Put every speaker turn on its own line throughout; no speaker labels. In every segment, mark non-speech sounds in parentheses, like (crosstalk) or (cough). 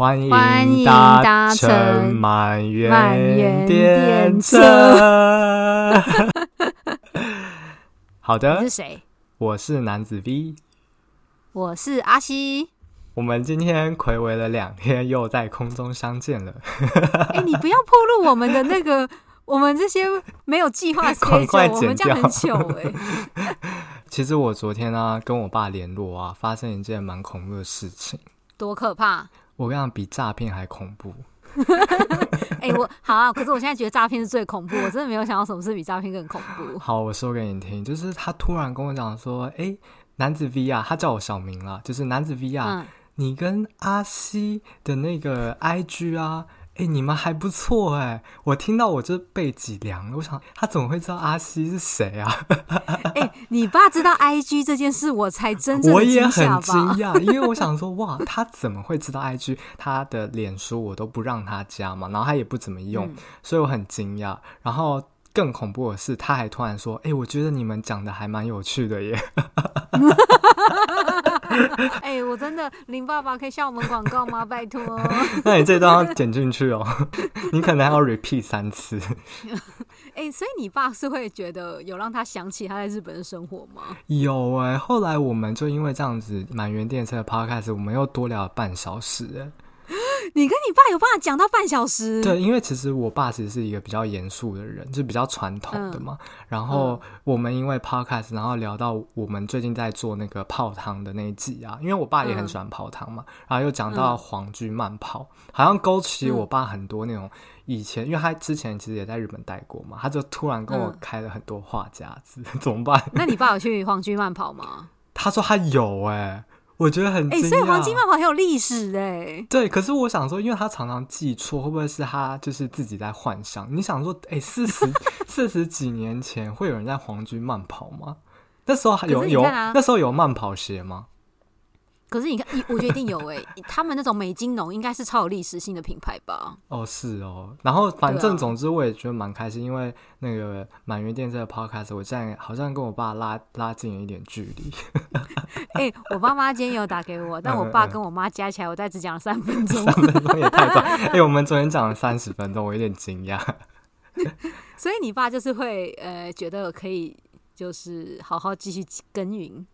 欢迎搭乘满园电车。(laughs) 好的，
你是谁？
我是男子 V，
我是阿西。
我们今天暌违了两天，又在空中相见了。(laughs)
哎、欸，你不要暴露我们的那个，我们这些没有计划 (laughs) 的
快剪掉，
我们这样很糗哎、欸。
其实我昨天啊，跟我爸联络啊，发生一件蛮恐怖的事情。
多可怕！
我跟你讲，比诈骗还恐怖。(laughs)
哎、欸，我好啊，可是我现在觉得诈骗是最恐怖，我真的没有想到什么事比诈骗更恐怖。
好，我说给你听，就是他突然跟我讲说：“哎、欸，男子 V 啊，他叫我小名了，就是男子 V 啊，嗯、你跟阿西的那个 IG 啊。”哎、欸，你们还不错哎！我听到我这背脊凉了。我想他怎么会知道阿西是谁啊？(laughs)
哎、欸，你爸知道 IG 这件事，我才真正
我也很惊讶，因为我想说 (laughs) 哇，他怎么会知道 IG？他的脸书我都不让他加嘛，然后他也不怎么用，嗯、所以我很惊讶。然后更恐怖的是，他还突然说：“哎、欸，我觉得你们讲的还蛮有趣的耶。(laughs) ”
哎、欸，我真的林爸爸可以向我们广告吗？拜托。(laughs)
那你这段要剪进去哦，你可能还要 repeat 三次。(laughs)
哎、欸，所以你爸是会觉得有让他想起他在日本的生活吗？
有哎、欸，后来我们就因为这样子满园电车的 podcast，我们又多聊了半小时哎。
你跟你爸有办法讲到半小时？
对，因为其实我爸其实是一个比较严肃的人，就比较传统的嘛。嗯、然后我们因为 podcast，然后聊到我们最近在做那个泡汤的那一集啊，因为我爸也很喜欢泡汤嘛。嗯、然后又讲到黄居慢跑，嗯、好像勾起我爸很多那种以前，嗯、因为他之前其实也在日本待过嘛，他就突然跟我开了很多话匣子，嗯、(laughs) 怎么办？
那你爸有去黄居慢跑吗？(laughs)
他说他有哎、欸。我觉得很哎、欸，
所以黄金慢跑很有历史哎、欸。
对，可是我想说，因为他常常记错，会不会是他就是自己在幻想？你想说，哎、欸，四十 (laughs) 四十几年前会有人在皇军慢跑吗？那时候还有、啊、有那时候有慢跑鞋吗？
可是你看，我觉得一定有哎、欸，(laughs) 他们那种美金浓应该是超有历史性的品牌吧？
哦，是哦。然后反正总之我也觉得蛮开心，啊、因为那个满园电车的 podcast，我现在好像跟我爸拉拉近了一点距离。
哎、欸，我爸妈今天有打给我，但我爸跟我妈加起来，我再只讲了三分钟，(laughs)
三分钟也太短。哎、欸，我们昨天讲了三十分钟，我有点惊讶。(laughs)
所以你爸就是会呃，觉得可以就是好好继续耕耘。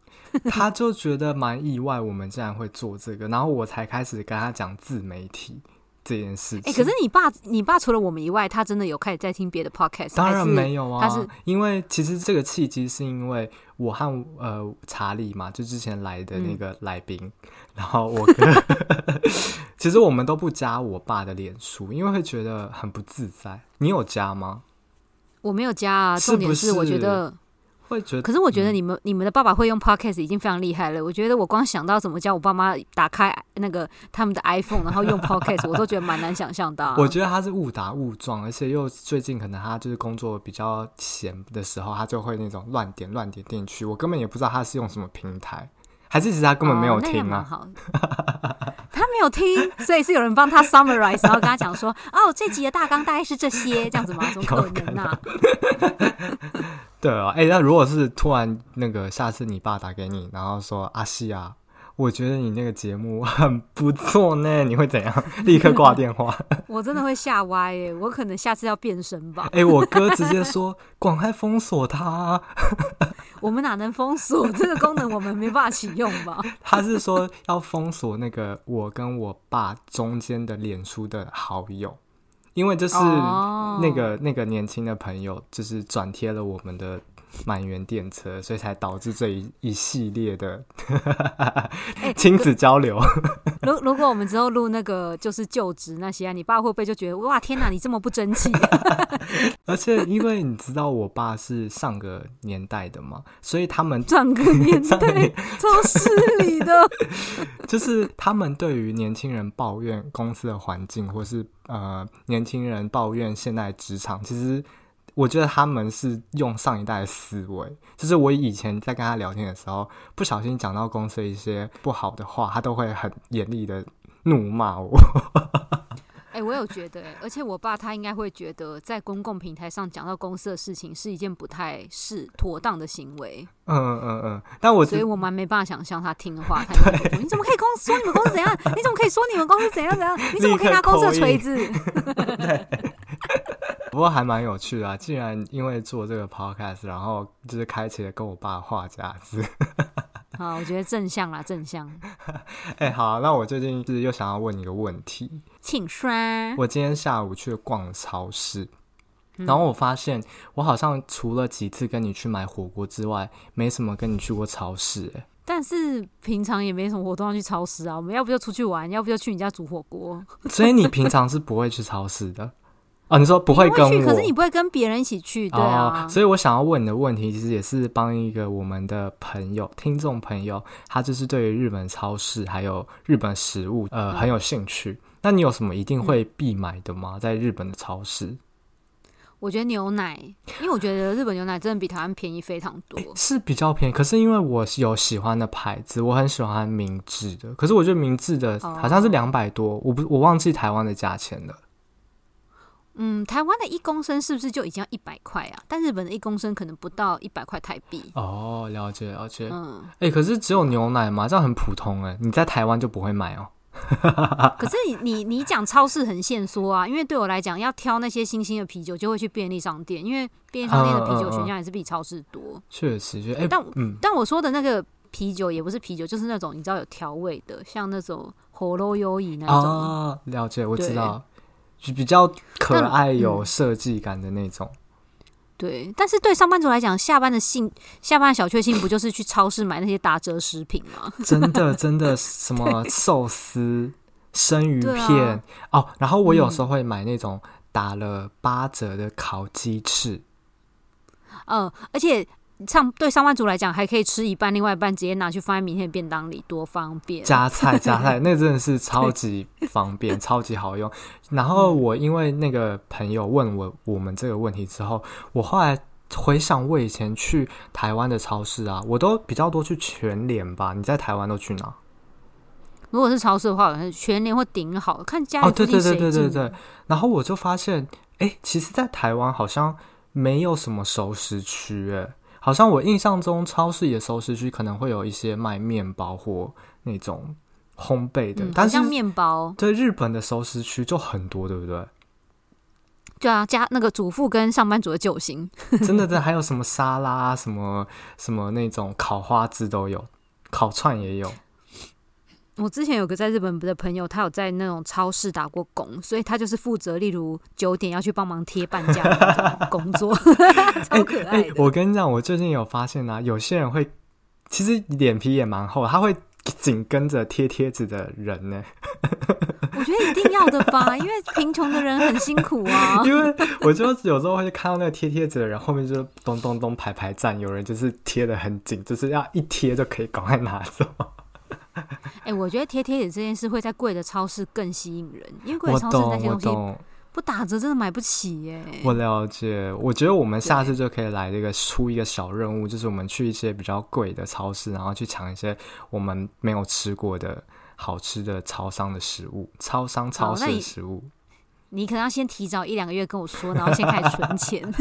(laughs)
他就觉得蛮意外，我们竟然会做这个，然后我才开始跟他讲自媒体这件事情。
哎、欸，可是你爸，你爸除了我们以外，他真的有开始在听别的 podcast？
当然没有啊，
他是
因为其实这个契机是因为我和呃查理嘛，就之前来的那个来宾，嗯、然后我跟 (laughs) (laughs) 其实我们都不加我爸的脸书，因为会觉得很不自在。你有加吗？
我没有加啊，重点是我觉得。
会觉得，
可是我觉得你们、嗯、你们的爸爸会用 Podcast 已经非常厉害了。我觉得我光想到怎么叫我爸妈打开那个他们的 iPhone，然后用 Podcast，(laughs) 我都觉得蛮难想象的、啊。
我觉得他是误打误撞，而且又最近可能他就是工作比较闲的时候，他就会那种乱点乱点进去。我根本也不知道他是用什么平台，还是其实他根本没有听啊？哦、(laughs)
他没有听，所以是有人帮他 summarize，然后跟他讲说：“ (laughs) 哦，这集的大纲大概是这些，这样子吗？(laughs) 怎么可能呢、啊？”
对啊，哎、欸，那如果是突然那个下次你爸打给你，然后说阿西啊，我觉得你那个节目 (laughs) 很不错呢，你会怎样？(laughs) 立刻挂电话？(laughs)
我真的会吓歪耶，我可能下次要变身吧。
哎、欸，我哥直接说赶快封锁他。
我们哪能封锁这个功能？我们没办法启用吧？
他是说要封锁那个我跟我爸中间的脸书的好友。因为就是那个、oh. 那个年轻的朋友，就是转贴了我们的满园电车，所以才导致这一一系列的亲子交流。(laughs)
如如果我们之后录那个就是就职那些，啊，你爸会不会就觉得哇天哪，你这么不争气？(laughs)
而且因为你知道我爸是上个年代的嘛，所以他们
上个 (laughs) 年代超失礼的，
就是他们对于年轻人抱怨公司的环境，或是。呃，年轻人抱怨现在职场，其实我觉得他们是用上一代的思维。就是我以前在跟他聊天的时候，不小心讲到公司的一些不好的话，他都会很严厉的怒骂我。(laughs)
哎、欸，我有觉得、欸，而且我爸他应该会觉得，在公共平台上讲到公司的事情是一件不太是妥当的行为。
嗯嗯嗯嗯，但我
所以我蛮没办法想象他听的话，他对 (laughs) 你怎么可以公说你们公司怎样？你怎么可以说你们公司怎样怎样？你怎么可以拿公司的锤子？(laughs)
对。不过还蛮有趣的啊！竟然因为做这个 podcast，然后就是开启了跟我爸话匣子。(laughs)
啊，我觉得正向啦，正向。(laughs)
哎、欸，好，那我最近是又想要问你一个问题，
请说。
我今天下午去逛超市，然后我发现我好像除了几次跟你去买火锅之外，没什么跟你去过超市、欸。哎，
但是平常也没什么活动要去超市啊。我们要不就出去玩，要不就去你家煮火锅。
所以你平常是不会去超市的。哦，你说不会跟我，
会去，可是你不会跟别人一起去，对啊。
哦，所以我想要问你的问题，其实也是帮一个我们的朋友、听众朋友，他就是对于日本超市还有日本食物，呃，很有兴趣。那你有什么一定会必买的吗？在日本的超市？
我觉得牛奶，因为我觉得日本牛奶真的比台湾便宜非常多，
是比较便宜。可是因为我有喜欢的牌子，我很喜欢明治的，可是我觉得明治的好像是两百多，我不我忘记台湾的价钱了。
嗯，台湾的一公升是不是就已经要一百块啊？但日本的一公升可能不到一百块台币。
哦，了解了解。嗯，哎、欸，可是只有牛奶嘛，这样很普通哎。你在台湾就不会买哦。(laughs)
可是你你你讲超市很限缩啊，因为对我来讲，要挑那些新鲜的啤酒，就会去便利商店，因为便利商店的啤酒选项也是比超市多。
确实，确实。欸、
但、
嗯、
但我说的那个啤酒也不是啤酒，就是那种你知道有调味的，像那种喉咙优饮那种。
哦，了解，我知道。就比较可爱、有设计感的那种、嗯。
对，但是对上班族来讲，下班的幸下班的小确幸不就是去超市买那些打折食品吗？
真的，(laughs) 真的，什么寿司、生鱼片、啊、哦，然后我有时候会买那种打了八折的烤鸡翅。
嗯，而且。上对上班族来讲，还可以吃一半，另外一半直接拿去放在明天的便当里，多方便！
加菜加菜，(laughs) 那真的是超级方便，超级好用。然后我因为那个朋友问我我们这个问题之后，我后来回想我以前去台湾的超市啊，我都比较多去全联吧。你在台湾都去哪？
如果是超市的话，全联或顶好看家里。
哦，对对对对对对。然后我就发现，哎，其实，在台湾好像没有什么熟食区，哎。好像我印象中，超市里的熟食区可能会有一些卖面包或那种烘焙的，嗯、但是
像面包，
对日本的熟食区就很多，对不对？
对啊，加那个主妇跟上班族的救星，
真的，真的还有什么沙拉，什么什么那种烤花枝都有，烤串也有。
我之前有个在日本的朋友，他有在那种超市打过工，所以他就是负责，例如九点要去帮忙贴半价的 (laughs) 工作，超可爱、欸欸。
我跟你讲，我最近有发现啊，有些人会其实脸皮也蛮厚，他会紧跟着贴贴纸的人呢。(laughs)
我觉得一定要的吧，因为贫穷的人很辛苦啊。(laughs)
因为我就有时候会看到那个贴贴纸的人后面就咚咚咚排排站，有人就是贴的很紧，就是要一贴就可以赶快拿走。(laughs)
哎、欸，我觉得贴贴纸这件事会在贵的超市更吸引人，因为贵的超市那些东西不打折真的买不起耶。
我了解，我觉得我们下次就可以来这个出一个小任务，就是我们去一些比较贵的超市，然后去抢一些我们没有吃过的好吃的超商的食物，超商超市的食物。
你，(laughs) 你可能要先提早一两个月跟我说，然后先开始存钱。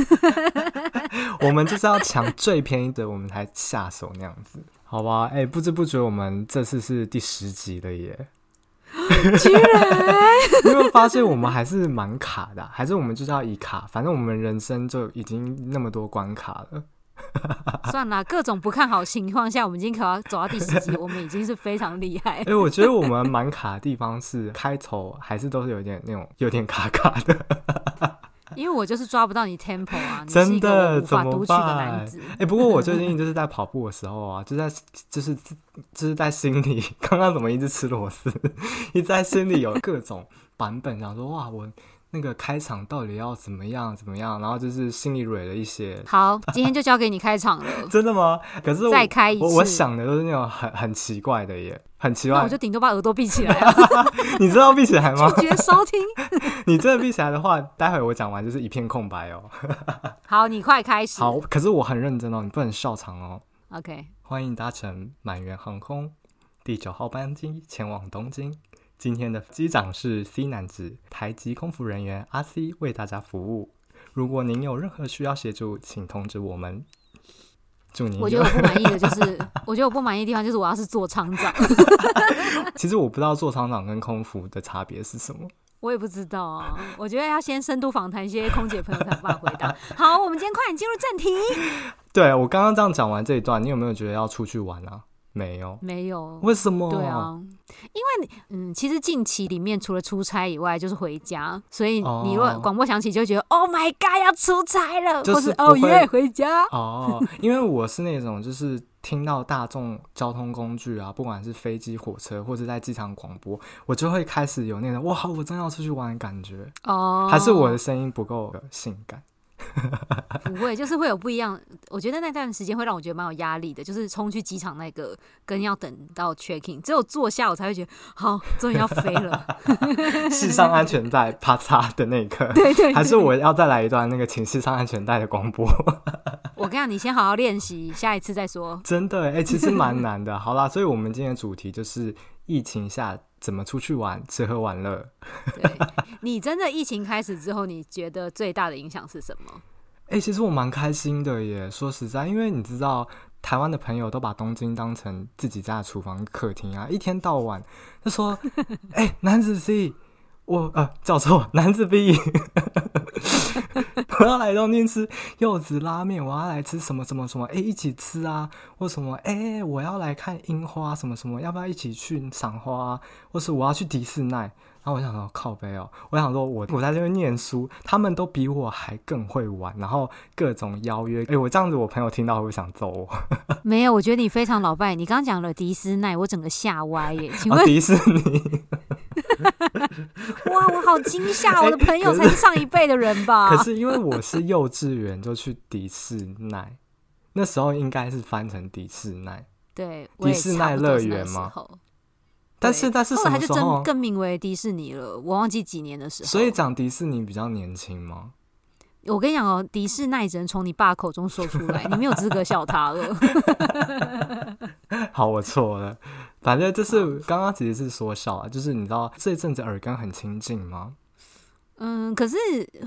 (laughs)
我们就是要抢最便宜的，我们才下手那样子。好吧，哎、欸，不知不觉我们这次是第十集了耶！(laughs)
居然，(laughs)
没有发现我们还是蛮卡的？还是我们就是要以卡？反正我们人生就已经那么多关卡了。(laughs)
算了，各种不看好情况下，我们已经可要走到第十集，我们已经是非常厉害。
哎、欸，我觉得我们蛮卡的地方是开头还是都是有点那种有点卡卡的。
因为我就是抓不到你 tempo 啊，
真的
无法读取的男子。
哎、欸，不过我最近就是在跑步的时候啊，就在就是就是在心里，(laughs) 刚刚怎么一直吃螺丝？(laughs) 一直在心里有各种版本，想说哇，我。那个开场到底要怎么样怎么样？然后就是心里蕊了一些。(laughs)
好，今天就交给你开场了。(laughs)
真的吗？可是我
再开一次，
我，我想的都是那种很很奇怪的耶，很奇怪。
那我就顶多把耳朵闭起来啊。(laughs)
你知道闭起来吗？
拒绝收听。
你真的闭起来的话，待会我讲完就是一片空白哦。
好，你快开始。
好，可是我很认真哦，你不能笑场哦。
OK，
欢迎搭乘满员航空第九号班机前往东京。今天的机长是 C 男子，台籍空服人员阿 C 为大家服务。如果您有任何需要协助，请通知我们。祝您。
我觉得我不满意的就是，我觉得我不满意的地方就是我要是做厂长。(laughs)
其实我不知道做厂长跟空服的差别是什么。
我也不知道啊，我觉得要先深度访谈一些空姐朋友才有办法回答。(laughs) 好，我们今天快点进入正题。
对，我刚刚这样讲完这一段，你有没有觉得要出去玩啊？没有，
没有，
为什么？
对啊，因为你，嗯，其实近期里面除了出差以外，就是回家，所以你如果广播响起，就觉得、哦、Oh my God，要出差了，
就是
哦耶，回家。
哦，因为我是那种，就是听到大众交通工具啊，不管是飞机、火车，或者在机场广播，我就会开始有那种哇，我真要出去玩的感觉。哦，还是我的声音不够性感。
不会，就是会有不一样。我觉得那段时间会让我觉得蛮有压力的，就是冲去机场那个，跟要等到 checking，只有坐下我才会觉得好，终于要飞了。(laughs)
系上安全带，啪嚓的那一刻，对，对对，还是我要再来一段那个请系上安全带的广播。
我跟你讲，你先好好练习，下一次再说。
真的，哎、欸，其实蛮难的。好啦，所以我们今天的主题就是疫情下。怎么出去玩，吃喝玩乐？
对，(laughs) 你真的疫情开始之后，你觉得最大的影响是什么？
哎、欸，其实我蛮开心的耶。说实在，因为你知道，台湾的朋友都把东京当成自己家的厨房、客厅啊，(laughs) 一天到晚就说：“哎、欸，男子 C。”我呃叫错男子 B，(laughs) 我要来东京吃柚子拉面，我要来吃什么什么什么，哎、欸，一起吃啊，或什么，哎、欸，我要来看樱花，什么什么，要不要一起去赏花、啊？或是我要去迪士尼？然后我想说靠背哦，我想说我我在这边念书，他们都比我还更会玩，然后各种邀约，哎、欸，我这样子我朋友听到会不会想揍我？(laughs)
没有，我觉得你非常老派。你刚刚讲了迪士尼，我整个吓歪耶，请问、哦、
迪士尼？(laughs)
哇，我好惊吓！我的朋友才是上一辈的人吧？
可是因为我是幼稚园就去迪士尼，那时候应该是翻成迪士尼，
对，
迪士尼乐园吗？但是但是什么时候
就更名为迪士尼了？我忘记几年的时候。
所以讲迪士尼比较年轻吗？
我跟你讲哦，迪士尼只能从你爸口中说出来，你没有资格笑他了。(laughs)
好，我错了。反正就是刚刚其实是说笑啊，就是你知道这阵子耳根很清净吗？
嗯，可是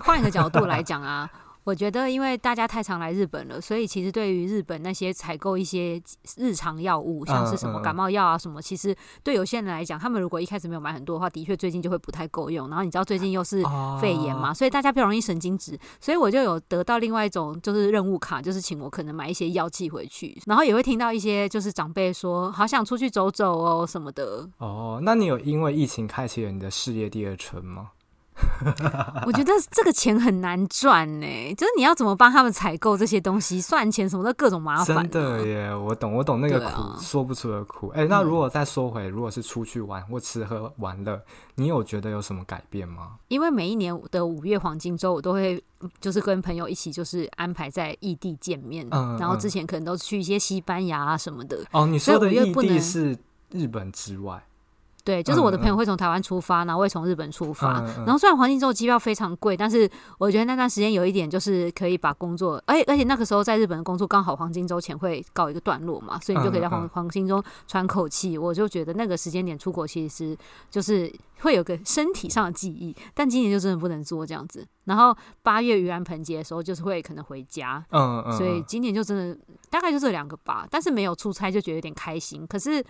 换一个角度来讲啊。我觉得，因为大家太常来日本了，所以其实对于日本那些采购一些日常药物，像是什么感冒药啊什么，其实对有些人来讲，他们如果一开始没有买很多的话，的确最近就会不太够用。然后你知道最近又是肺炎嘛，所以大家比较容易神经质。所以我就有得到另外一种就是任务卡，就是请我可能买一些药寄回去，然后也会听到一些就是长辈说好想出去走走哦什么的。
哦，那你有因为疫情开启了你的事业第二春吗？(laughs)
我觉得这个钱很难赚呢，就是你要怎么帮他们采购这些东西、算钱什么的，各种麻烦。
真的耶，我懂，我懂那个苦，啊、说不出的苦。哎、欸，那如果再说回，如果是出去玩或吃喝玩乐，你有觉得有什么改变吗？
因为每一年的五月黄金周，我都会就是跟朋友一起，就是安排在异地见面。嗯，然后之前可能都去一些西班牙啊什么的。
哦，你说的异地是日本之外。
对，就是我的朋友会从台湾出发，然后会从日本出发。然后虽然黄金周机票非常贵，但是我觉得那段时间有一点就是可以把工作，而且而且那个时候在日本的工作刚好黄金周前会告一个段落嘛，所以你就可以在黄黄金周喘口气。我就觉得那个时间点出国其实就是会有个身体上的记忆，但今年就真的不能做这样子。然后八月盂兰盆节的时候就是会可能回家，嗯嗯，所以今年就真的大概就这两个吧。但是没有出差就觉得有点开心，可是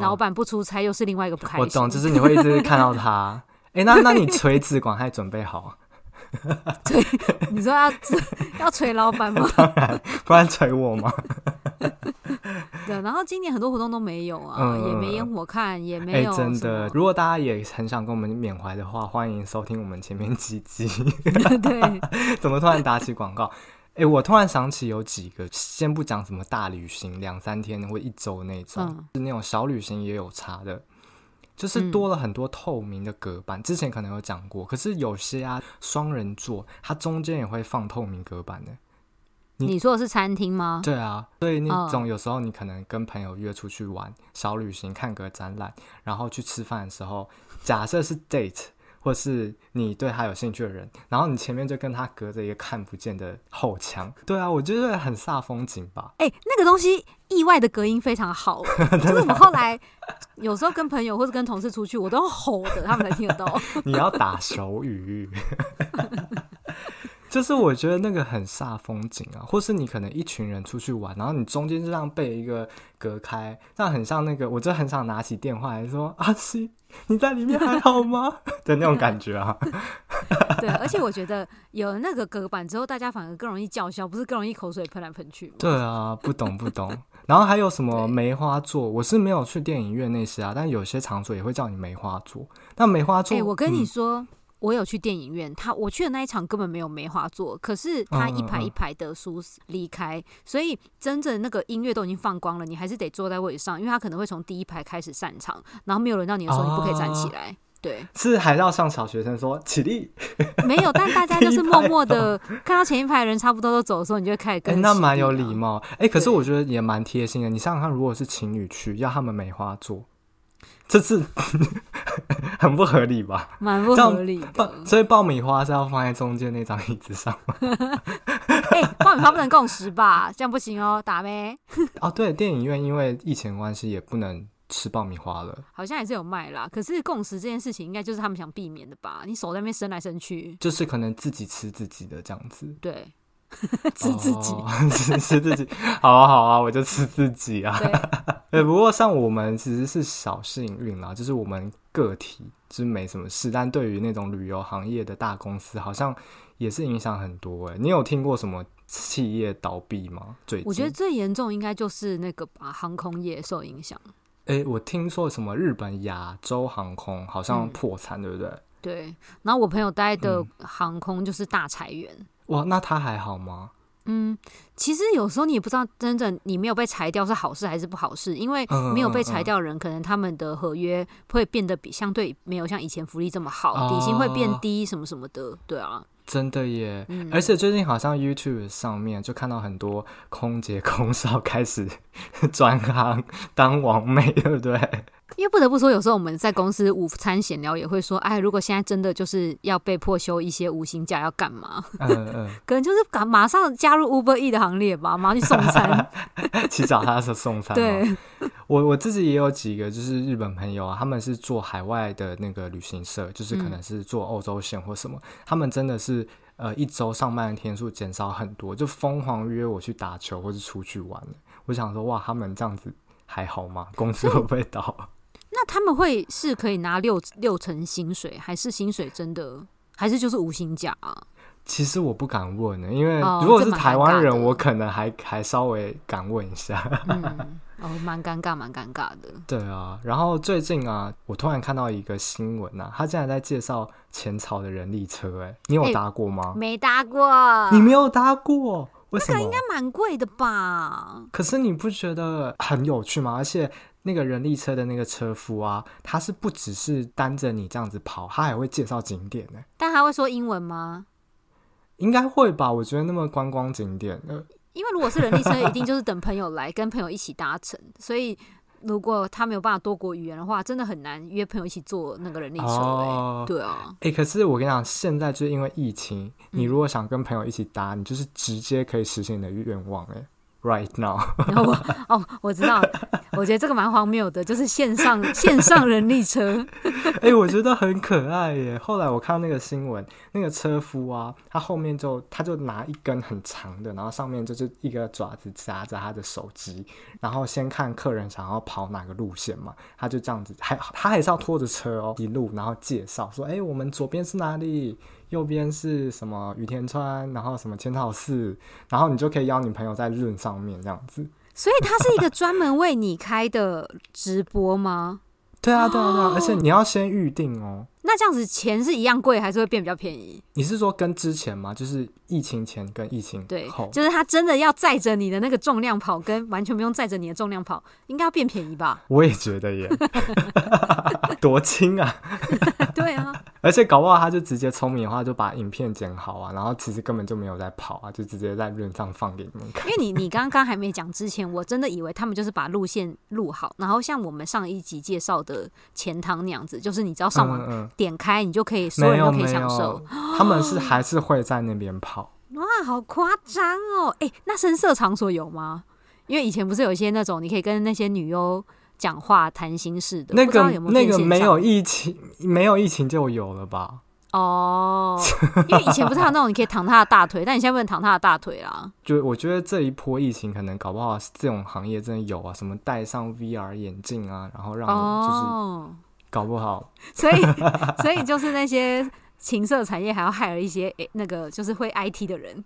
老板不出差又是另外一个不开心。我
懂，就是你会一直看到他。哎、欸，那那你锤子管还准备好？
捶？你说要 (laughs) 要锤老板吗？(laughs)
当然，不然锤我吗？(laughs)
对，然后今年很多活动都没有啊，嗯、也没烟火看，也没有、欸。
真的，如果大家也很想跟我们缅怀的话，欢迎收听我们前面几集。
对，
怎么突然打起广告？哎、欸，我突然想起有几个，先不讲什么大旅行，两三天或一周那种，嗯、是那种小旅行也有差的，就是多了很多透明的隔板。嗯、之前可能有讲过，可是有些啊，双人座，它中间也会放透明隔板的。
你，你说的是餐厅吗？
对啊，所以那种有时候你可能跟朋友约出去玩、oh. 小旅行，看个展览，然后去吃饭的时候，假设是 date，或是你对他有兴趣的人，然后你前面就跟他隔着一个看不见的后墙。对啊，我觉得很煞风景吧。
哎、欸，那个东西意外的隔音非常好，(laughs) 就是我们后来有时候跟朋友或者跟同事出去，我都要吼的，他们才听得到。(laughs)
你要打手语。(laughs) 就是我觉得那个很煞风景啊，或是你可能一群人出去玩，然后你中间就这样被一个隔开，那很像那个，我就很想拿起电话来说：“阿西，你在里面还好吗？” (laughs) 的那种感觉啊。(laughs)
对，而且我觉得有那个隔板之后，大家反而更容易叫嚣，不是更容易口水喷来喷去吗？
对啊，不懂不懂。然后还有什么梅花座？我是没有去电影院那些啊，但有些场所也会叫你梅花座。那梅花座，
哎、欸，我跟你说。嗯我有去电影院，他我去的那一场根本没有梅花座，可是他一排一排的书离开，嗯嗯嗯，所以真正那个音乐都已经放光了，你还是得坐在位置上，因为他可能会从第一排开始散场，然后没有轮到你的时候，你不可以站起来。哦、对，
是还要像小学生说起立？(laughs)
没有，但大家就是默默的 (laughs) 看到前一排的人差不多都走的时候，你就会开始跟。
那蛮有礼貌。哎，可是我觉得也蛮贴心的。你想想看，如果是情侣去，要他们梅花座。这是 (laughs) 很不合理吧？
蛮不合理的。
所以爆米花是要放在中间那张椅子上吗？(laughs)
哎、欸，爆米花不能共食吧？这样不行哦，打呗？(laughs)
哦，对，电影院因为疫情关系也不能吃爆米花了。
好像也是有卖啦，可是共食这件事情应该就是他们想避免的吧？你手在那边伸来伸去，
就是可能自己吃自己的这样子。
对。(laughs) 吃自己，
哦、(laughs) 吃吃自己，好啊好啊，我就吃自己啊。(laughs) 对，不过像我们其实是小幸运啦，就是我们个体就是没什么事，但对于那种旅游行业的大公司，好像也是影响很多。哎，你有听过什么企业倒闭吗？最
我觉得最严重应该就是那个吧，航空业受影响。
哎，我听说什么日本亚洲航空好像破产，嗯、对不对？
对，然后我朋友待的航空就是大裁员。嗯
哇，那他还好吗？
嗯，其实有时候你也不知道，真正你没有被裁掉是好事还是不好事，因为没有被裁掉的人，可能他们的合约会变得比相对没有像以前福利这么好，哦、底薪会变低，什么什么的，对啊，
真的耶。嗯、而且最近好像 YouTube 上面就看到很多空姐空少开始 (laughs) 转行当网妹，对不对？
因为不得不说，有时候我们在公司午餐闲聊也会说，哎，如果现在真的就是要被迫休一些无薪假，要干嘛？嗯嗯，(laughs) 可能就是赶马上加入 Uber E 的行列吧，马上去送餐，(laughs)
去找他是送餐。对，(laughs) 我我自己也有几个就是日本朋友啊，他们是做海外的那个旅行社，就是可能是做欧洲线或什么，嗯、他们真的是呃一周上班的天数减少很多，就疯狂约我去打球或是出去玩。我想说，哇，他们这样子还好吗？公司会不会倒？
那他们会是可以拿六六成薪水，还是薪水真的，还是就是无薪假啊？
其实我不敢问呢，因为如果是台湾人，我可能还还稍微敢问一下。
嗯，哦，蛮尴尬，蛮尴尬的。
对啊，然后最近啊，我突然看到一个新闻啊，他竟然在介绍前朝的人力车，哎，你有搭过吗？
没搭过，
你没有搭过，为什么？
那个应该蛮贵的吧？
可是你不觉得很有趣吗？而且。那个人力车的那个车夫啊，他是不只是单着你这样子跑，他还会介绍景点呢。
但他会说英文吗？
应该会吧。我觉得那么观光景点，呃，
因为如果是人力车，一定就是等朋友来，跟朋友一起搭乘。所以如果他没有办法多国语言的话，真的很难约朋友一起坐那个人力车。哦，对啊。
哎，可是我跟你讲，现在就是因为疫情，你如果想跟朋友一起搭，你就是直接可以实现你的愿望。哎。Right now，(laughs)
然后我哦，我知道，我觉得这个蛮荒谬的，就是线上线上人力车。
哎、欸，我觉得很可爱耶。后来我看到那个新闻，那个车夫啊，他后面就他就拿一根很长的，然后上面就是一个爪子夹着他的手机，然后先看客人想要跑哪个路线嘛，他就这样子，还他还是要拖着车哦，一路然后介绍说，哎、欸，我们左边是哪里？右边是什么雨田川，然后什么千草寺，然后你就可以邀你朋友在润上面这样子。
所以它是一个专门为你开的直播吗？
对啊，对啊，对啊，而且你要先预定哦。
那这样子钱是一样贵，还是会变比较便宜？
你是说跟之前吗？就是疫情前跟疫情后？
对，就是他真的要载着你的那个重量跑，跟完全不用载着你的重量跑，应该要变便宜吧？
我也觉得耶，(laughs) 多轻啊！(laughs)
对啊，
而且搞不好他就直接聪明的话，就把影片剪好啊，然后其实根本就没有在跑啊，就直接在路上放给你们看。
因为你你刚刚还没讲之前，我真的以为他们就是把路线录好，然后像我们上一集介绍的钱塘那样子，就是你只要上网点开，你就可以，所有人都可以享受。
他们是还是会在那边跑。
哇，好夸张哦！哎，那声色场所有吗？因为以前不是有一些那种你可以跟那些女优。讲话谈心事的，
那
个
那个没有疫情，没有疫情就有了吧？
哦，因为以前不是还有那种你可以躺他的大腿，但你现在不能躺他的大腿啦。
就我觉得这一波疫情可能搞不好这种行业真的有啊，什么戴上 VR 眼镜啊，然后让你就是搞不好，哦、
所以所以就是那些。情色产业还要害了一些诶、欸，那个就是会 IT 的人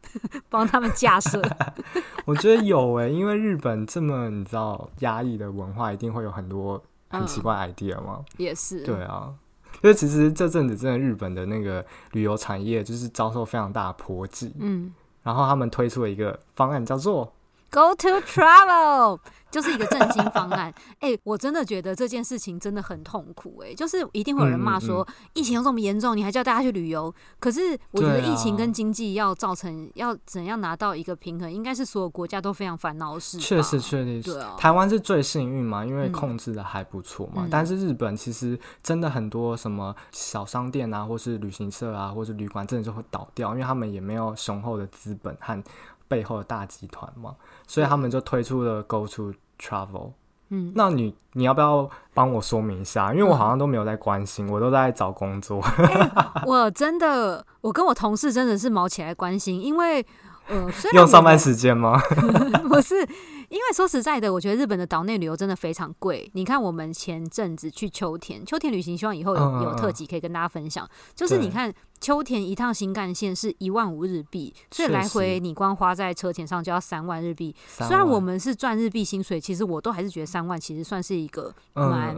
帮他们架设。(laughs)
我觉得有诶、欸，因为日本这么你知道压抑的文化，一定会有很多很奇怪 idea 吗？嗯、
也是。
对啊，因为其实这阵子真的日本的那个旅游产业就是遭受非常大的波及。嗯。然后他们推出了一个方案，叫做
Go to Travel。(laughs) 就是一个振兴方案，哎、欸，我真的觉得这件事情真的很痛苦、欸，哎，就是一定会有人骂说，嗯嗯、疫情有这么严重，你还叫大家去旅游？可是我觉得疫情跟经济要造成、啊、要怎样拿到一个平衡，应该是所有国家都非常烦恼的事。
确实，确实，对啊，台湾是最幸运嘛，因为控制的还不错嘛。嗯、但是日本其实真的很多什么小商店啊，或是旅行社啊，或是旅馆，真的就会倒掉，因为他们也没有雄厚的资本和背后的大集团嘛。所以他们就推出了 Go to Travel，嗯，那你你要不要帮我说明一下？因为我好像都没有在关心，嗯、我都在找工作。
欸、(laughs) 我真的，我跟我同事真的是毛起来关心，因为呃，
用上班时间吗？(laughs)
不是。因为说实在的，我觉得日本的岛内旅游真的非常贵。你看，我们前阵子去秋田，秋田旅行，希望以后有有特辑可以跟大家分享。就是你看，秋田一趟新干线是一万五日币，所以来回你光花在车钱上就要三万日币。虽然我们是赚日币薪水，其实我都还是觉得三万其实算是一个蛮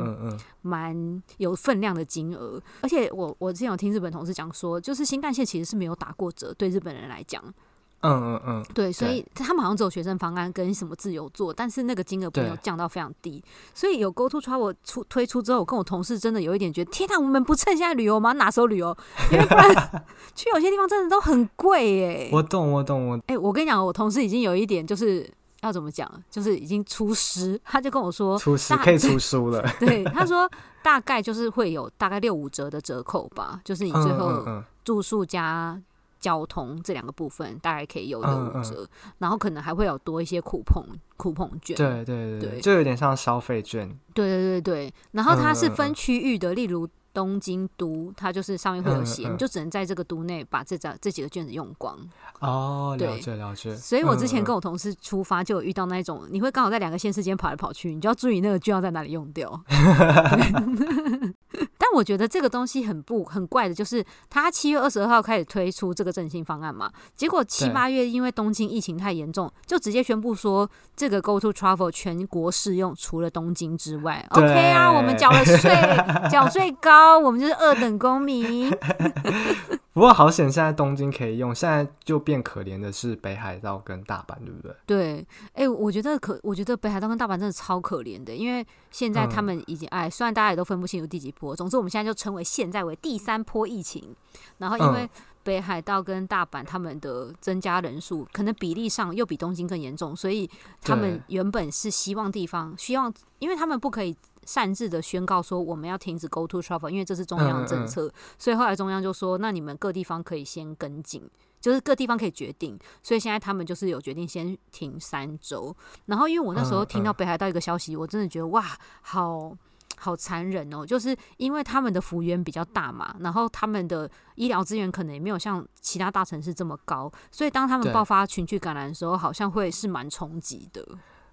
蛮有分量的金额。而且我我之前有听日本同事讲说，就是新干线其实是没有打过折，对日本人来讲。
嗯嗯嗯，
对，所以他们好像只有学生方案跟什么自由做，但是那个金额没有降到非常低，所以有 Go To Travel 出推出之后，我跟我同事真的有一点觉得，天哪，我们不趁现在旅游吗？哪时候旅游？因为不然 (laughs) 去有些地方真的都很贵耶。
我懂，我懂，我哎、
欸，我跟你讲，我同事已经有一点就是要怎么讲，就是已经出师，他就跟我说，
出师可以出书了。(laughs)
对，他说大概就是会有大概六五折的折扣吧，就是你最后住宿加。交通这两个部分大概可以有六五折，然后可能还会有多一些酷碰酷碰券。
对对对，对就有点像消费券。
对对对对，然后它是分区域的，例如东京都，它就是上面会有写，嗯嗯、你就只能在这个都内把这张这几个卷子用光。
哦，了解了解。
所以我之前跟我同事出发，就有遇到那种，你会刚好在两个县市间跑来跑去，你就要注意那个券要在哪里用掉。(laughs) (laughs) 但我觉得这个东西很不很怪的，就是他七月二十二号开始推出这个振兴方案嘛，结果七八月因为东京疫情太严重，就直接宣布说这个 Go To Travel 全国适用，除了东京之外。OK 啊，我们缴了税，(laughs) 缴最高，我们就是二等公民。(laughs)
不过好险，现在东京可以用，现在就变可怜的是北海道跟大阪，对不对？
对，哎、欸，我觉得可，我觉得北海道跟大阪真的超可怜的，因为现在他们已经，哎、嗯，虽然大家也都分不清楚第几波，总之我们现在就称为现在为第三波疫情。然后因为北海道跟大阪他们的增加人数，可能比例上又比东京更严重，所以他们原本是希望地方希望，因为他们不可以。擅自的宣告说我们要停止 Go To Travel，因为这是中央政策，嗯嗯、所以后来中央就说，那你们各地方可以先跟进，就是各地方可以决定，所以现在他们就是有决定先停三周。然后因为我那时候听到北海道一个消息，我真的觉得哇，好好残忍哦，就是因为他们的幅员比较大嘛，然后他们的医疗资源可能也没有像其他大城市这么高，所以当他们爆发群聚感染的时候，好像会是蛮冲击的。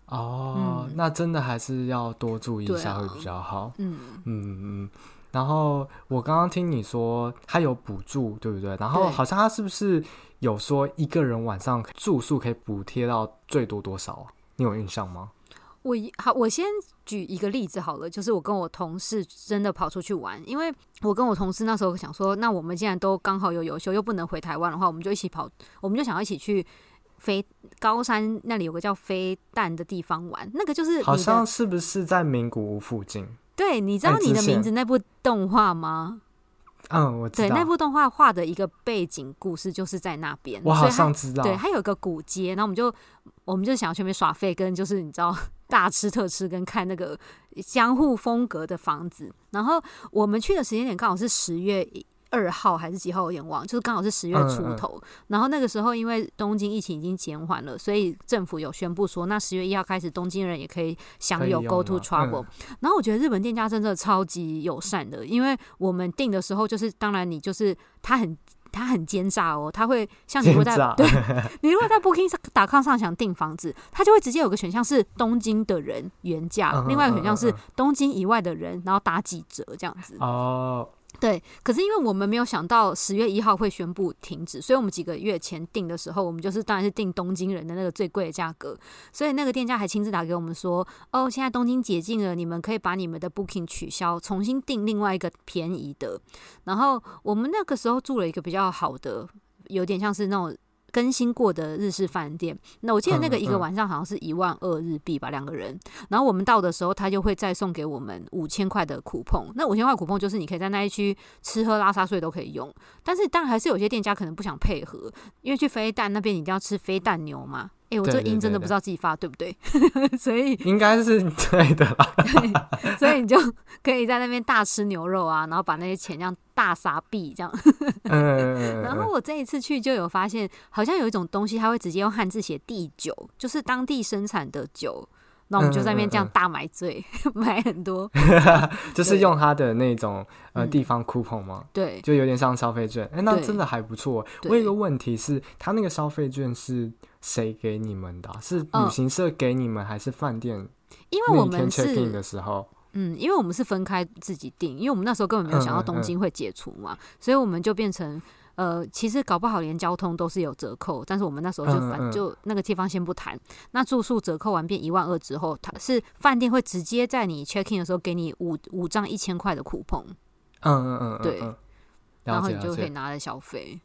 哦，嗯、那真的还是要多注意一下会比较好。啊、嗯嗯嗯。然后我刚刚听你说他有补助，对不对？然后好像他是不是有说一个人晚上住宿可以补贴到最多多少啊？你有印象吗？
我好，我先举一个例子好了，就是我跟我同事真的跑出去玩，因为我跟我同事那时候想说，那我们既然都刚好有游休，又不能回台湾的话，我们就一起跑，我们就想要一起去。飞高山那里有个叫飞弹的地方玩，那个就是
好像是不是在名古屋附近？
对，你知道你的名字那部动画吗？
嗯，我知道。
对，那部动画画的一个背景故事就是在那边。
我好像知道。
对，它有个古街，然后我们就我们就想要去那边耍废，跟就是你知道大吃特吃，跟看那个江户风格的房子。然后我们去的时间点刚好是十月。二号还是几号？有点忘，就是刚好是十月出头。嗯嗯、然后那个时候，因为东京疫情已经减缓了，所以政府有宣布说，那十月一号开始，东京人也可以享有 Go To Travel。嗯、然后我觉得日本店家真的超级友善的，因为我们订的时候，就是当然你就是他很他很奸诈哦，他会像你如果在对你如果在 Booking.com (laughs) 上想订房子，他就会直接有个选项是东京的人原价，嗯、另外一个选项是东京以外的人，然后打几折这样子哦。对，可是因为我们没有想到十月一号会宣布停止，所以我们几个月前订的时候，我们就是当然是订东京人的那个最贵的价格，所以那个店家还亲自打给我们说，哦，现在东京解禁了，你们可以把你们的 booking 取消，重新订另外一个便宜的。然后我们那个时候住了一个比较好的，有点像是那种。更新过的日式饭店，那我记得那个一个晚上好像是一万二日币吧，两个人。然后我们到的时候，他就会再送给我们五千块的苦碰。那五千块苦碰就是你可以在那一区吃喝拉撒睡都可以用。但是当然还是有些店家可能不想配合，因为去飞蛋那边你一定要吃飞蛋牛嘛。哎、欸，我这音真的不知道自己发对不对，(laughs) 所以 (laughs)
应该是对的吧？(laughs)
对，所以你就可以在那边大吃牛肉啊，然后把那些钱这样大撒币这样。嗯、然后我这一次去就有发现，好像有一种东西，它会直接用汉字写地酒，就是当地生产的酒。那我们就在那边这样大买醉，嗯嗯嗯买很多，
就是用他的那种呃地方 coupon 吗？
对，
就有点像消费券。哎、欸，那真的还不错。我有一个问题是，他那个消费券是谁给你们的、啊？是旅行社给你们，还是饭店？
因为我们是
check in 的时候，
嗯，因为我们是分开自己订，因为我们那时候根本没有想到东京会解除嘛，嗯嗯嗯所以我们就变成。呃，其实搞不好连交通都是有折扣，但是我们那时候就反、嗯嗯、就那个地方先不谈。那住宿折扣完变一万二之后，它是饭店会直接在你 check in 的时候给你五五张一千块的 coupon。
嗯嗯嗯，嗯
对，
嗯、
然后你就可以拿来消费。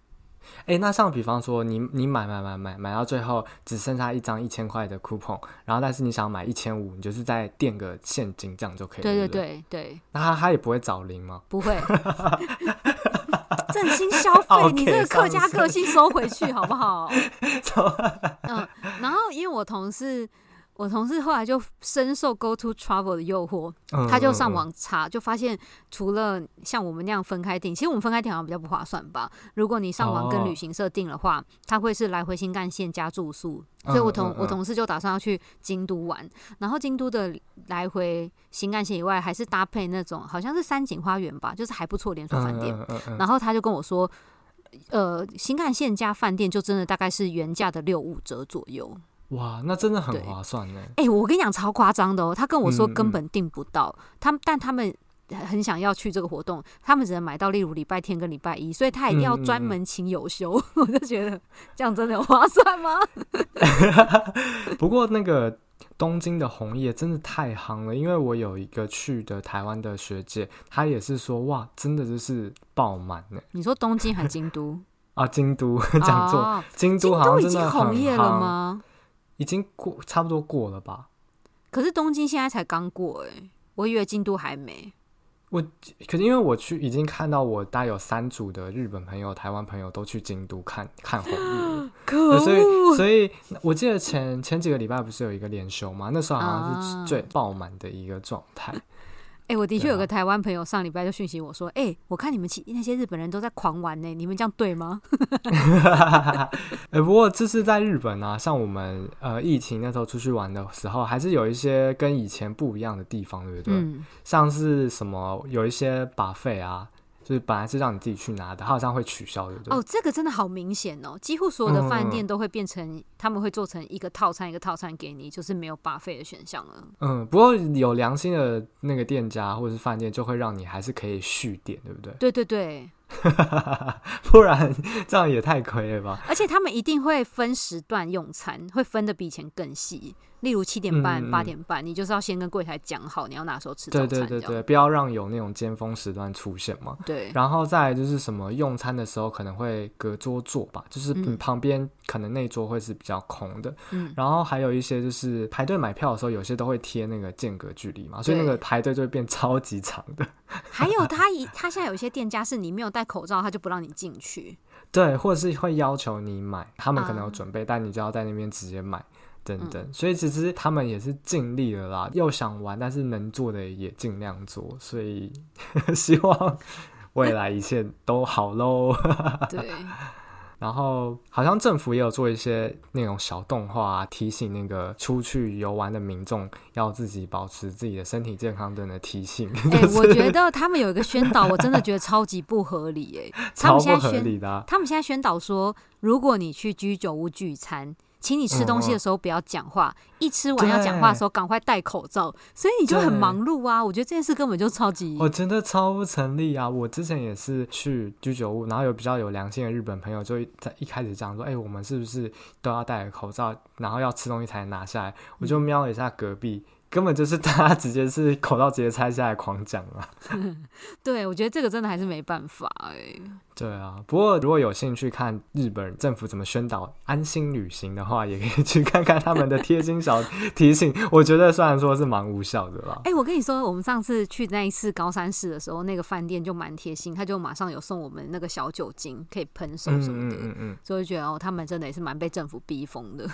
哎、欸，那像比方说你你买买买买买到最后只剩下一张一千块的 coupon，然后但是你想买一千五，你就是再垫个现金这样就可以了。
对对对对。
那他他也不会找零吗？
不会。(laughs) 振兴消费，你这个客家 (laughs) 个性收回去好不好？(laughs) 嗯，然后因为我同事。我同事后来就深受 Go To Travel 的诱惑，嗯、他就上网查，就发现除了像我们那样分开订，其实我们分开订好像比较不划算吧。如果你上网跟旅行社订的话，他、哦、会是来回新干线加住宿。所以我同、我同事就打算要去京都玩，然后京都的来回新干线以外，还是搭配那种好像是三井花园吧，就是还不错连锁饭店。然后他就跟我说，呃，新干线加饭店就真的大概是原价的六五折左右。
哇，那真的很划算呢！
哎、欸，我跟你讲超夸张的哦，他跟我说根本订不到，嗯嗯他但他们很想要去这个活动，他们只能买到例如礼拜天跟礼拜一，所以他一定要专门请有休。(laughs) 我就觉得这样真的划算吗？(laughs)
不过那个东京的红叶真的太夯了，因为我有一个去的台湾的学姐，她也是说哇，真的就是爆满呢。
你说东京还是京都 (laughs)
啊？京都讲座，哦、京都好像真的很
红叶了吗？
已经过差不多过了吧？
可是东京现在才刚过哎、欸，我以为京都还没。
我可是因为我去已经看到我大概有三组的日本朋友、台湾朋友都去京都看 (gasps) 看
红日！
所以所以我记得前前几个礼拜不是有一个连休吗？那时候好像是最爆满的一个状态。
哎、欸，我的确有个台湾朋友上礼拜就讯息我说：“哎、欸，我看你们其那些日本人都在狂玩呢，你们这样对吗？”
哎、欸，不过这是在日本啊，像我们呃疫情那时候出去玩的时候，还是有一些跟以前不一样的地方，对不对？嗯、像是什么有一些 buffet 啊。就是本来是让你自己去拿的，它好像会取消的。
哦，这个真的好明显哦！几乎所有的饭店都会变成，嗯、他们会做成一个套餐，一个套餐给你，就是没有 buffet 的选项了。
嗯，不过有良心的那个店家或者是饭店，就会让你还是可以续点，对不对？
对对对，(laughs)
不然这样也太亏了吧？
而且他们一定会分时段用餐，会分的比以前更细。例如七点半、八、嗯、点半，你就是要先跟柜台讲好你要哪时候吃早餐。
对对对对，不要让有那种尖峰时段出现嘛。
对。
然后再来就是什么用餐的时候可能会隔桌坐吧，就是旁边可能那桌会是比较空的。嗯。然后还有一些就是排队买票的时候，有些都会贴那个间隔距离嘛，所以那个排队就会变超级长的。(laughs)
还有他一他现在有一些店家是你没有戴口罩，他就不让你进去。
对，或者是会要求你买，他们可能有准备，嗯、但你就要在那边直接买。等等，嗯、所以其实他们也是尽力了啦，又想玩，但是能做的也尽量做，所以 (laughs) 希望未来一切都好喽。(laughs) 对，然后好像政府也有做一些那种小动画、啊，提醒那个出去游玩的民众要自己保持自己的身体健康等的提醒。哎、
欸，(laughs) 我觉得他们有一个宣导，我真的觉得超级不合理哎、(laughs) 欸，
超不合理的、啊。
他们现在宣导说，如果你去居酒屋聚餐。请你吃东西的时候不要讲话，嗯、一吃完要讲话的时候赶快戴口罩，所以你就很忙碌啊。我觉得这件事根本就超级，
我真的超不成立啊！我之前也是去居酒屋，然后有比较有良心的日本朋友就在一开始讲说：“哎、欸，我们是不是都要戴口罩，然后要吃东西才能拿下来？”我就瞄了一下隔壁。根本就是大家直接是口罩直接拆下来狂讲了。(laughs)
对，我觉得这个真的还是没办法哎。
对啊，不过如果有兴趣看日本政府怎么宣导安心旅行的话，也可以去看看他们的贴心小提醒。我觉得虽然说是蛮无效的啦。(laughs)
哎、欸，我跟你说，我们上次去那一次高山市的时候，那个饭店就蛮贴心，他就马上有送我们那个小酒精，可以喷手什么的。嗯嗯嗯。所以觉得哦，他们真的也是蛮被政府逼疯的。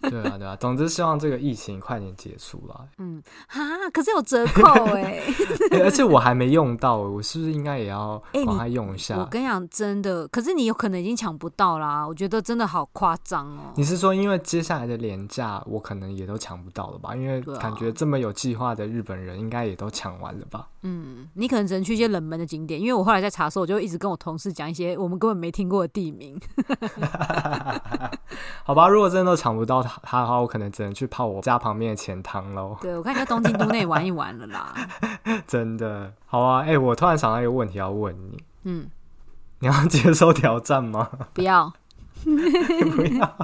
对啊，对啊，总之希望这个疫情快点结束啦。
嗯，哈，可是有折扣哎、(laughs)
欸，而且我还没用到，我是不是应该也要赶快用一下？
欸、我跟你讲，真的，可是你有可能已经抢不到啦。我觉得真的好夸张哦。
你是说，因为接下来的廉价，我可能也都抢不到了吧？因为感觉这么有计划的日本人，应该也都抢完了吧？
嗯，你可能只能去一些冷门的景点，因为我后来在查的时候，我就一直跟我同事讲一些我们根本没听过的地名。(laughs)
好吧，如果真的都抢不到他的话，我可能只能去泡我家旁边的钱汤喽。
对，我看你在东京都内玩一玩了啦。(laughs)
真的，好啊，哎、欸，我突然想到一个问题要问你。
嗯，
你要接受挑战吗？(laughs)
不要，(laughs)
不要。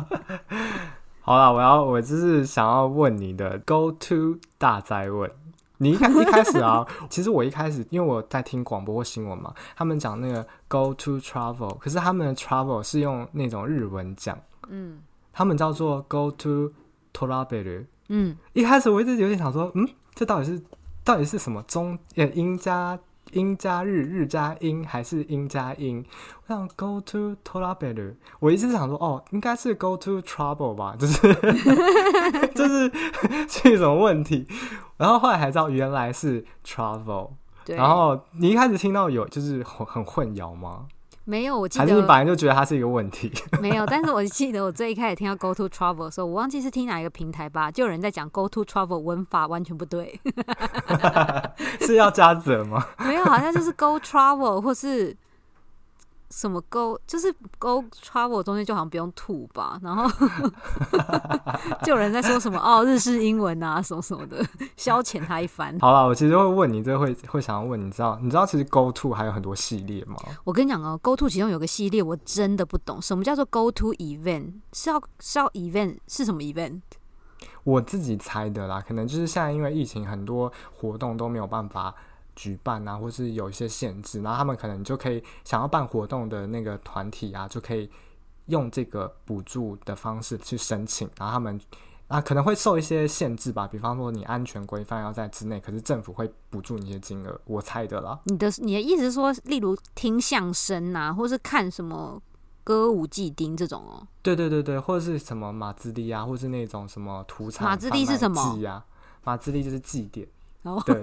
好啦，我要，我就是想要问你的 Go To 大灾问。你一开一开始啊，其实我一开始因为我在听广播或新闻嘛，他们讲那个 go to travel，可是他们的 travel 是用那种日文讲，嗯，他们叫做 go to travel，嗯，一开始我一直有点想说，嗯，这到底是到底是什么中呃英加。英加日，日加英，还是英加英？我想 go to travel，我一直想说，哦，应该是 go to trouble 吧，(laughs) 就是就是是一种问题。然后后来才知道原来是 trouble。然后你一开始听到有就是很很混淆吗？
没有，我记得
还是你本来就觉得它是一个问题。(laughs)
没有，但是我记得我最一开始听到 go to travel 的时候，我忘记是听哪一个平台吧，就有人在讲 go to travel 文法完全不对，(laughs)
是要加者吗？(laughs)
没有，好像就是 go travel 或是。什么 go 就是 go travel 中间就好像不用吐吧，然后 (laughs) 就有人在说什么哦日式英文啊什么什么的消遣他一番。
好了，我其实会问你，这会会想要问你知道你知道其实 go to 还有很多系列吗？
我跟你讲哦，go to 其中有个系列我真的不懂，什么叫做 go to event 是要是要 event 是什么 event？
我自己猜的啦，可能就是现在因为疫情，很多活动都没有办法。举办啊，或是有一些限制，然后他们可能就可以想要办活动的那个团体啊，就可以用这个补助的方式去申请，然后他们啊可能会受一些限制吧，比方说你安全规范要在之内，可是政府会补助你一些金额，我猜的啦。
你的你的意思是说，例如听相声啊，或是看什么歌舞伎町这种哦？
对对对对，或者是什么马自立啊，或是那种什么土产
马自立是什么？
马自立就是祭典。
哦，对，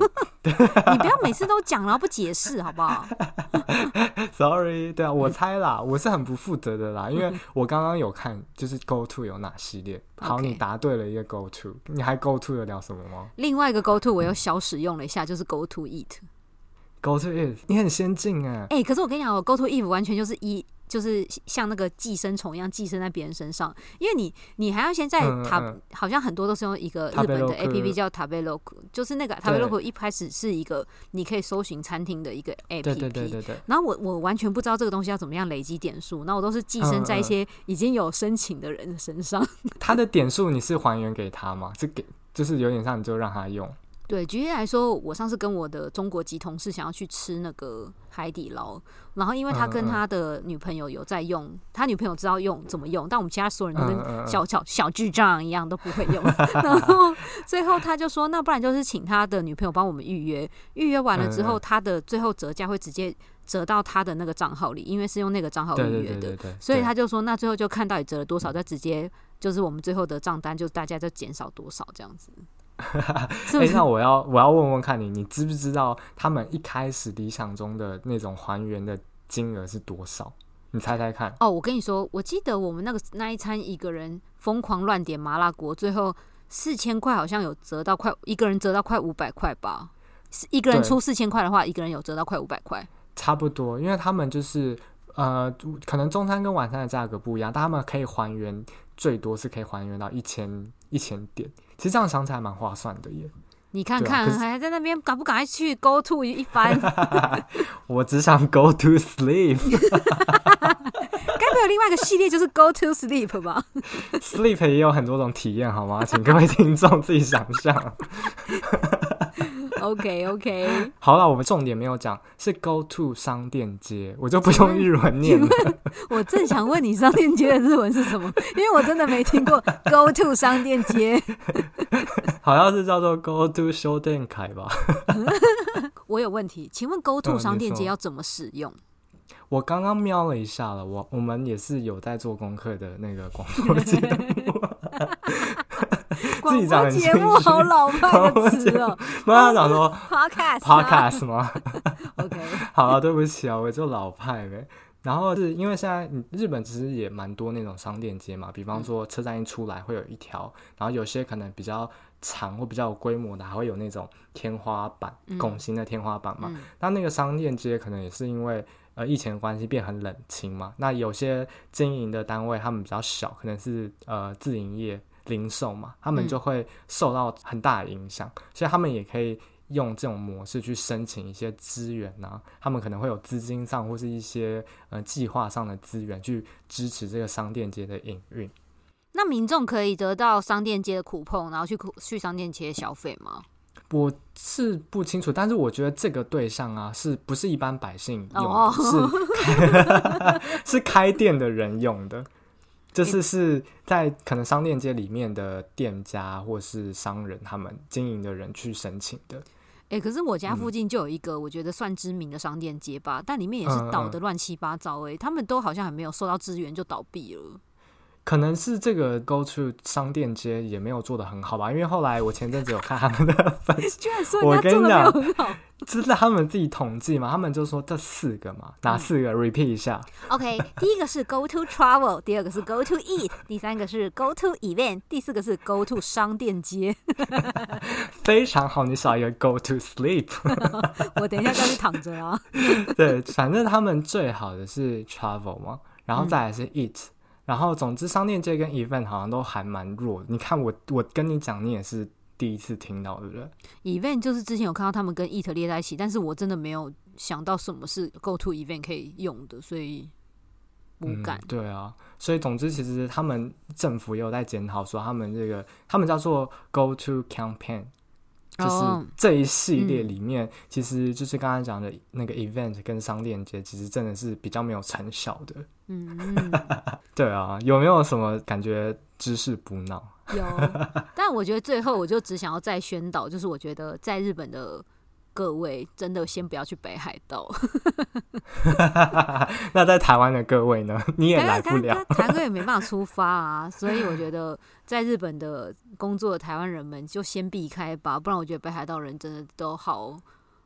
你不要每次都讲然后不解释好不好？(laughs)
Sorry，对啊，我猜啦，我是很不负责的啦，因为我刚刚有看，就是 Go To 有哪系列。好.你答对了一个 Go To，你还 Go To 得了什么吗？
另外一个 Go To 我又小使用了一下，就是 Go To Eat。
Go To Eat，你很先进啊。
哎、欸，可是我跟你讲，我 Go To Eat 完全就是一就是像那个寄生虫一样寄生在别人身上，因为你你还要先在塔，嗯嗯、好像很多都是用一个日本的 A P P 叫 Tabelog，就是那个 Tabelog 一开始是一个你可以搜寻餐厅的一个 A P P，对对对对然后我我完全不知道这个东西要怎么样累积点数，那我都是寄生在一些已经有申请的人的身上。(laughs)
他的点数你是还原给他吗？是给就是有点像你就让他用。
对，举例来说，我上次跟我的中国籍同事想要去吃那个海底捞，然后因为他跟他的女朋友有在用，嗯嗯他女朋友知道用怎么用，但我们其他所有人都跟小小小智障一样都不会用，(laughs) 然后最后他就说，那不然就是请他的女朋友帮我们预约，预约完了之后，他的最后折价会直接折到他的那个账号里，因为是用那个账号预约的，所以他就说，那最后就看到底折了多少，再直接就是我们最后的账单就大家就减少多少这样子。
哎、欸，那我要我要问问看你，你知不知道他们一开始理想中的那种还原的金额是多少？你猜猜看。
哦，我跟你说，我记得我们那个那一餐一个人疯狂乱点麻辣锅，最后四千块好像有折到快一个人折到快五百块吧。一个人出四千块的话，一个人有折到快五百块。
差不多，因为他们就是呃，可能中餐跟晚餐的价格不一样，但他们可以还原最多是可以还原到一千一千点。其实这样想起来蛮划算的耶！
你看看，啊、还在那边赶不赶快去 go to 一番？(laughs)
我只想 go to sleep。(laughs)
该不会有另外一个系列就是 go to sleep 吧？(laughs)
Sleep 也有很多种体验，好吗？请各位听众自己想象。
OK OK，(laughs)
好了，我们重点没有讲，是 Go To 商店街，我就不用日文念了。(laughs)
我正想问你商店街的日文是什么，因为我真的没听过 Go To 商店街，(laughs)
好像是叫做 Go To 商店街吧。
我有问题，请问 Go To 商店街要怎么使用？嗯、
我刚刚瞄了一下了，我我们也是有在做功课的那个广播节目。(laughs)
广播节目好老派的词哦！
妈妈讲说
podcast
podcast 吗？(laughs)
OK，(laughs)
好了，对不起啊，我就老派呗。然后是因为现在日本其实也蛮多那种商店街嘛，比方说车站一出来会有一条，然后有些可能比较长或比较有规模的，还会有那种天花板，拱形的天花板嘛。那那个商店街可能也是因为呃疫情的关系变很冷清嘛。那有些经营的单位他们比较小，可能是呃自营业。零售嘛，他们就会受到很大的影响，嗯、所以他们也可以用这种模式去申请一些资源呐、啊。他们可能会有资金上或是一些呃计划上的资源去支持这个商店街的营运。
那民众可以得到商店街的 coupon，然后去去商店街消费吗？
我是不清楚，但是我觉得这个对象啊，是不是一般百姓用是 (laughs) 是开店的人用的。就是是在可能商店街里面的店家或是商人，他们经营的人去申请的。
哎、欸，可是我家附近就有一个我觉得算知名的商店街吧，嗯、但里面也是倒的乱七八糟。哎，他们都好像还没有受到支援就倒闭了。
可能是这个 Go To 商店街也没有做的很好吧，因为后来我前阵子有看他们的分析，我跟你讲，(laughs) 这是他们自己统计嘛，他们就说这四个嘛，哪四个？repeat 一下。
OK，第一个是 Go To Travel，第二个是 Go To Eat，第三个是 Go To Event，第四个是 Go To 商店街。(laughs)
非常好，你少一个 Go To Sleep。(laughs)
我等一下再去躺着啊。
对，反正他们最好的是 Travel 嘛，然后再来是 Eat。嗯然后，总之，商店街跟 event 好像都还蛮弱。你看我，我跟你讲，你也是第一次听到，对不对
？event 就是之前有看到他们跟 eat 列在一起，但是我真的没有想到什么是 go to event 可以用的，所以不敢、嗯。对
啊，所以总之，其实他们政府也有在检讨，说他们这个他们叫做 go to campaign。就是这一系列里面，哦嗯、其实就是刚才讲的那个 event 跟商店街，其实真的是比较没有成效的。嗯，(laughs) 对啊，有没有什么感觉知识补脑？
有，但我觉得最后我就只想要再宣导，就是我觉得在日本的。各位真的先不要去北海道。(laughs)
那在台湾的各位呢？(laughs) 你也来不了，
台湾也没办法出发啊。所以我觉得在日本的工作的台湾人们就先避开吧，不然我觉得北海道人真的都好，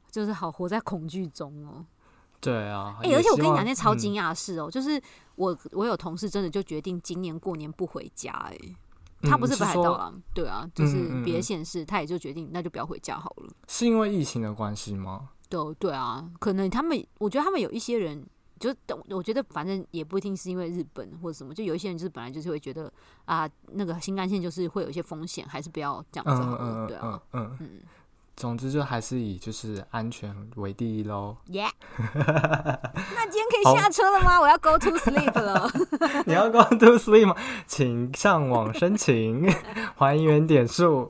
就是好活在恐惧中哦。
对啊，
哎、欸，而且我跟你讲一件超惊讶的事哦，嗯、就是我我有同事真的就决定今年过年不回家哎、欸。他不是北海道啊，对啊，就是别的县市，他也就决定那就不要回家好了。
是因为疫情的关系吗？
对对啊，可能他们，我觉得他们有一些人就我觉得反正也不一定是因为日本或者什么，就有一些人就是本来就是会觉得啊，那个新干线就是会有一些风险，还是不要这样子好了，对啊，
嗯嗯。嗯总之就还是以就是安全为第一喽。
耶！(laughs) 那今天可以下车了吗？我要 go to sleep 了。(laughs)
你要 go to sleep 吗？请上网申请还原点数。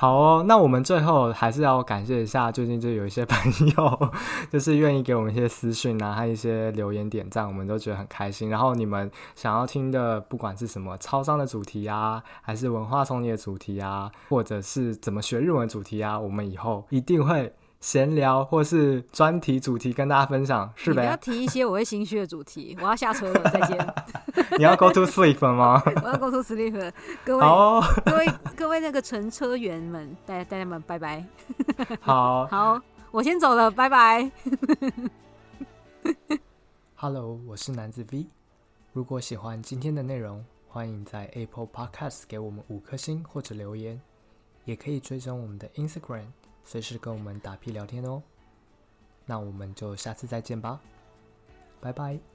好哦，那我们最后还是要感谢一下，最近就有一些朋友，(laughs) 就是愿意给我们一些私讯啊，还有一些留言点赞，我们都觉得很开心。然后你们想要听的，不管是什么超商的主题啊，还是文化创业主题啊，或者是怎么学日文主题啊，我们以后一定会。闲聊或是专题主题跟大家分享，是呗？
你不要提一些我会心虚的主题，我要下车了，再见。(laughs)
你要 go to sleep 吗？(laughs)
我要 go to sleep，各位
，oh. (laughs)
各位各位那个乘车员们，大家大家们，拜拜。
好，
好，我先走了，拜拜。
Hello，我是男子 V。如果喜欢今天的内容，欢迎在 Apple Podcast 给我们五颗星或者留言，也可以追踪我们的 Instagram。随时跟我们打屁聊天哦，那我们就下次再见吧，拜拜。